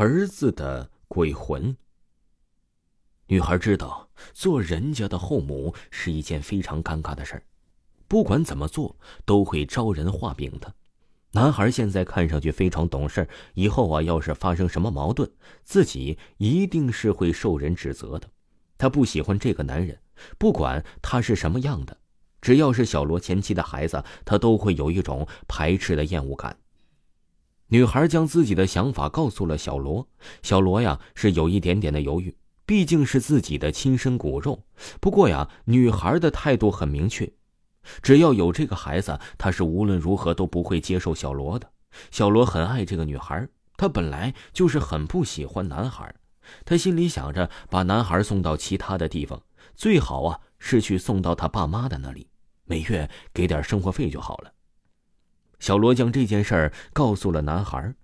儿子的鬼魂。女孩知道做人家的后母是一件非常尴尬的事儿，不管怎么做都会招人画饼的。男孩现在看上去非常懂事，以后啊，要是发生什么矛盾，自己一定是会受人指责的。他不喜欢这个男人，不管他是什么样的，只要是小罗前妻的孩子，他都会有一种排斥的厌恶感。女孩将自己的想法告诉了小罗，小罗呀是有一点点的犹豫，毕竟是自己的亲生骨肉。不过呀，女孩的态度很明确。只要有这个孩子，她是无论如何都不会接受小罗的。小罗很爱这个女孩，他本来就是很不喜欢男孩，他心里想着把男孩送到其他的地方，最好啊是去送到他爸妈的那里，每月给点生活费就好了。小罗将这件事儿告诉了男孩，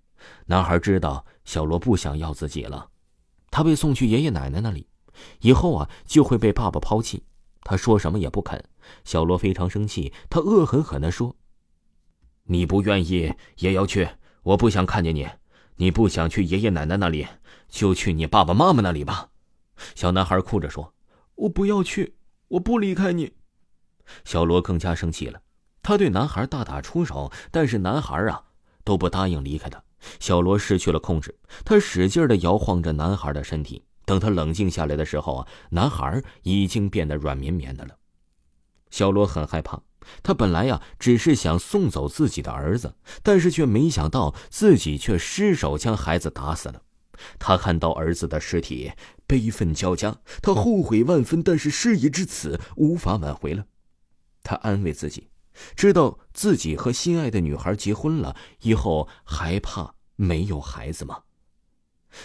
男孩知道小罗不想要自己了，他被送去爷爷奶奶那里，以后啊就会被爸爸抛弃。他说什么也不肯。小罗非常生气，他恶狠狠地说：“你不愿意也要去，我不想看见你。你不想去爷爷奶奶那里，就去你爸爸妈妈那里吧。”小男孩哭着说：“我不要去，我不离开你。”小罗更加生气了，他对男孩大打出手，但是男孩啊都不答应离开他。小罗失去了控制，他使劲的摇晃着男孩的身体。等他冷静下来的时候啊，男孩已经变得软绵绵的了。小罗很害怕，他本来呀只是想送走自己的儿子，但是却没想到自己却失手将孩子打死了。他看到儿子的尸体，悲愤交加，他后悔万分，但是事已至此，无法挽回了。他安慰自己，知道自己和心爱的女孩结婚了以后，还怕没有孩子吗？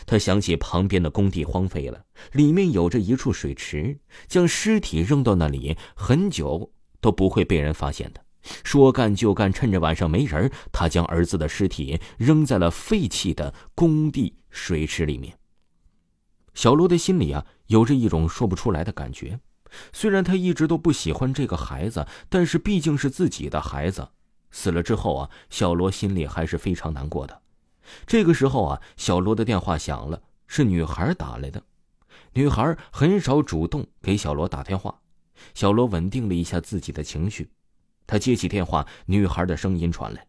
他想起旁边的工地荒废了，里面有着一处水池，将尸体扔到那里，很久都不会被人发现的。说干就干，趁着晚上没人，他将儿子的尸体扔在了废弃的工地水池里面。小罗的心里啊，有着一种说不出来的感觉。虽然他一直都不喜欢这个孩子，但是毕竟是自己的孩子，死了之后啊，小罗心里还是非常难过的。这个时候啊，小罗的电话响了，是女孩打来的。女孩很少主动给小罗打电话。小罗稳定了一下自己的情绪，他接起电话，女孩的声音传来：“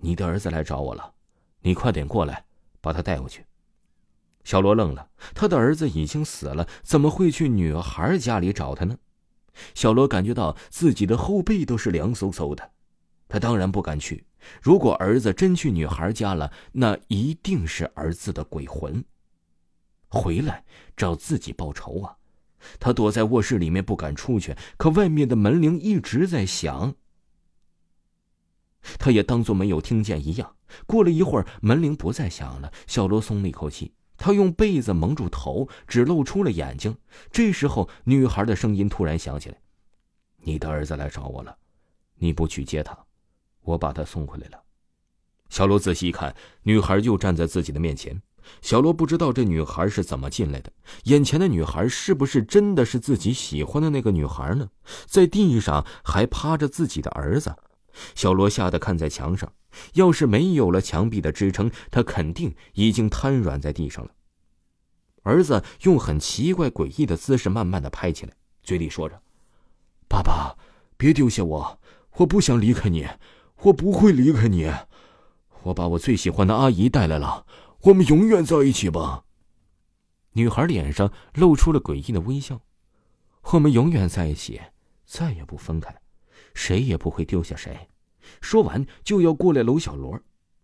你的儿子来找我了，你快点过来，把他带回去。”小罗愣了，他的儿子已经死了，怎么会去女孩家里找他呢？小罗感觉到自己的后背都是凉飕飕的，他当然不敢去。如果儿子真去女孩家了，那一定是儿子的鬼魂回来找自己报仇啊！他躲在卧室里面不敢出去，可外面的门铃一直在响，他也当作没有听见一样。过了一会儿，门铃不再响了，小罗松了一口气。他用被子蒙住头，只露出了眼睛。这时候，女孩的声音突然响起来：“你的儿子来找我了，你不去接他。”我把他送回来了。小罗仔细一看，女孩就站在自己的面前。小罗不知道这女孩是怎么进来的，眼前的女孩是不是真的是自己喜欢的那个女孩呢？在地上还趴着自己的儿子。小罗吓得看在墙上，要是没有了墙壁的支撑，他肯定已经瘫软在地上了。儿子用很奇怪诡异的姿势慢慢的拍起来，嘴里说着：“爸爸，别丢下我，我不想离开你。”我不会离开你，我把我最喜欢的阿姨带来了，我们永远在一起吧。女孩脸上露出了诡异的微笑，我们永远在一起，再也不分开，谁也不会丢下谁。说完就要过来搂小罗，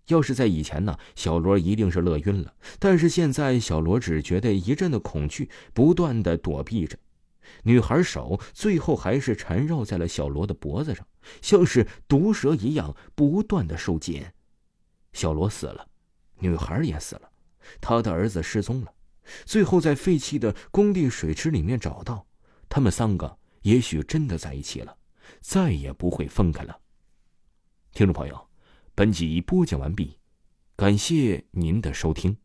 要是在以前呢，小罗一定是乐晕了，但是现在小罗只觉得一阵的恐惧，不断的躲避着。女孩手最后还是缠绕在了小罗的脖子上，像是毒蛇一样不断的收紧。小罗死了，女孩也死了，他的儿子失踪了，最后在废弃的工地水池里面找到，他们三个也许真的在一起了，再也不会分开了。听众朋友，本集播讲完毕，感谢您的收听。